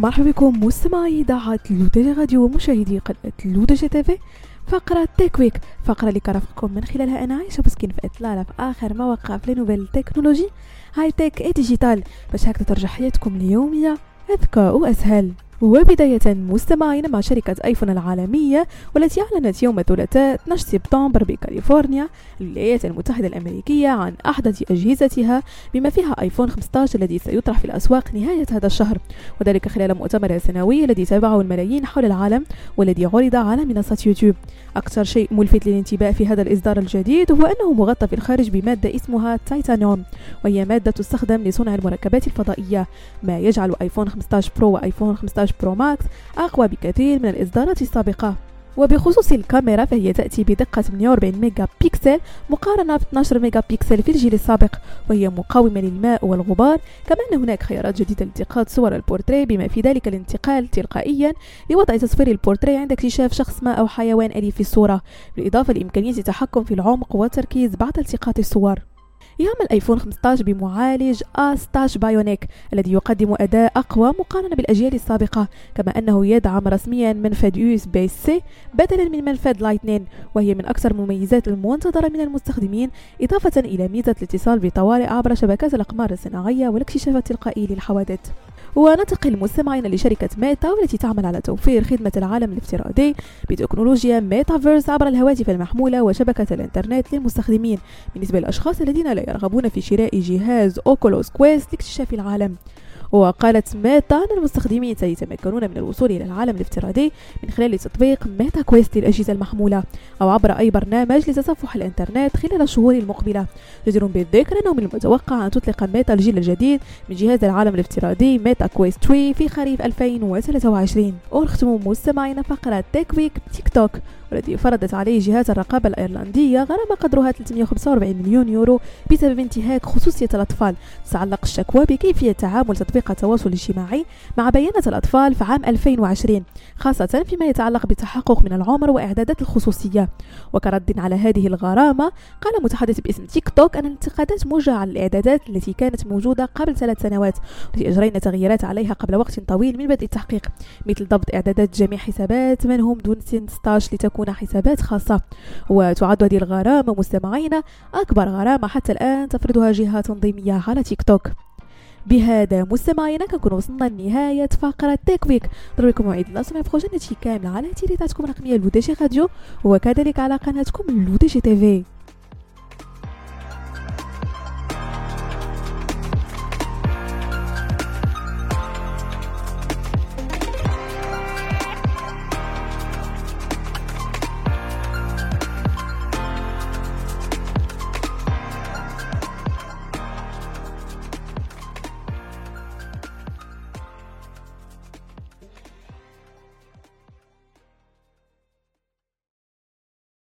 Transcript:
مرحبا بكم مستمعي إذاعة L'ODJ Radio ومشاهدي قناة L'ODJ TV فقرة Tech Week فقرة اللي كنرافقكم من خلالها أنا عايشة بسكين في إطلالة في آخر ما وقع في nouvelles technologies high-tech et digital. باش هكذا ترجع حياتكم اليومية أذكى وأسهل. وبداية مستمعين مع شركة آيفون العالمية والتي أعلنت يوم الثلاثاء 12 سبتمبر بكاليفورنيا الولايات المتحدة الأمريكية عن أحدث أجهزتها بما فيها آيفون 15 الذي سيطرح في الأسواق نهاية هذا الشهر وذلك خلال مؤتمر سنوي الذي تابعه الملايين حول العالم والذي عرض على منصة يوتيوب. أكثر شيء ملفت للانتباه في هذا الإصدار الجديد هو أنه مغطى في الخارج بمادة اسمها تايتانيوم وهي مادة تستخدم لصنع المركبات الفضائية. ما يجعل آيفون 15 برو وآيفون 15 برو ماكس أقوى بكثير من الإصدارات السابقة. وبخصوص الكاميرا فهي تأتي بدقة 48 ميجا بكسل مقارنة ب 12 ميجا بكسل في الجيل السابق وهي مقاومة للماء والغبار. كما أن هناك خيارات جديدة لالتقاط صور البورتريه بما في ذلك الانتقال تلقائيا لوضع تصوير البورتريه عند اكتشاف شخص ما أو حيوان أليف في الصورة بالإضافة لإمكانية التحكم في العمق والتركيز بعد التقاط الصور. يعمل ايفون 15 بمعالج A16 Bionic الذي يقدم أداء أقوى مقارنة بالأجيال السابقة. كما أنه يدعم رسميا منفذ USB-C بدلا من منفذ Lightning وهي من أكثر المميزات المنتظرة من المستخدمين إضافة إلى ميزة الاتصال بالطوارئ عبر شبكات الأقمار الصناعية والاكتشاف التلقائي للحوادث. وننتقل مستمعين لشركة ميتا والتي تعمل على توفير خدمة العالم الافتراضي بتكنولوجيا ميتافيرس عبر الهواتف المحمولة وشبكة الإنترنت للمستخدمين بالنسبة للأشخاص الذين لا يرغبون في شراء جهاز Oculus Quest لاكتشاف العالم. وقالت ميتا أن المستخدمين سيتمكنون من الوصول إلى العالم الافتراضي من خلال تطبيق Meta Quest للأجهزة المحمولة أو عبر أي برنامج لتصفح الإنترنت خلال الشهور المقبلة. جدير بالذكر أنه من المتوقع أن تطلق ميتا الجيل الجديد من جهاز العالم الافتراضي Meta Quest 3 في خريف 2023 ونختم مستمعين فقرة Tech Week تيك توك والذي فرضت عليه جهاز الرقابة الأيرلندية غرامة قدرها 345 مليون يورو بسبب انتهاك خصوصية الأطفال. تعلق الشكوى بكيفية تعامل تطبيق التواصل الاجتماعي مع بيانات الأطفال في عام 2020 خاصة فيما يتعلق بالتحقق من العمر وإعدادات الخصوصية. وكرد على هذه الغرامة قال متحدث باسم تيك توك أن الانتقادات موجهة على الإعدادات التي كانت موجودة قبل ثلاث سنوات والتي أجرينا تغييرات عليها قبل وقت طويل من بدء التحقيق مثل ضبط إعدادات جميع حسابات من هم دون سن 16 لتكون حسابات خاصة. وتعد هذه الغرامة مستمعين أكبر غرامة حتى الآن تفرضها جهة تنظيمية على تيك توك. بهذا مستمعينا كنكون وصلنا لنهاية فقرة Tech Week. نضربلكم موعد la semaine prochaine كامل على إذاعتكم الرقمية L'ODJ Radio وكذلك على قناتكم L'ODJ TV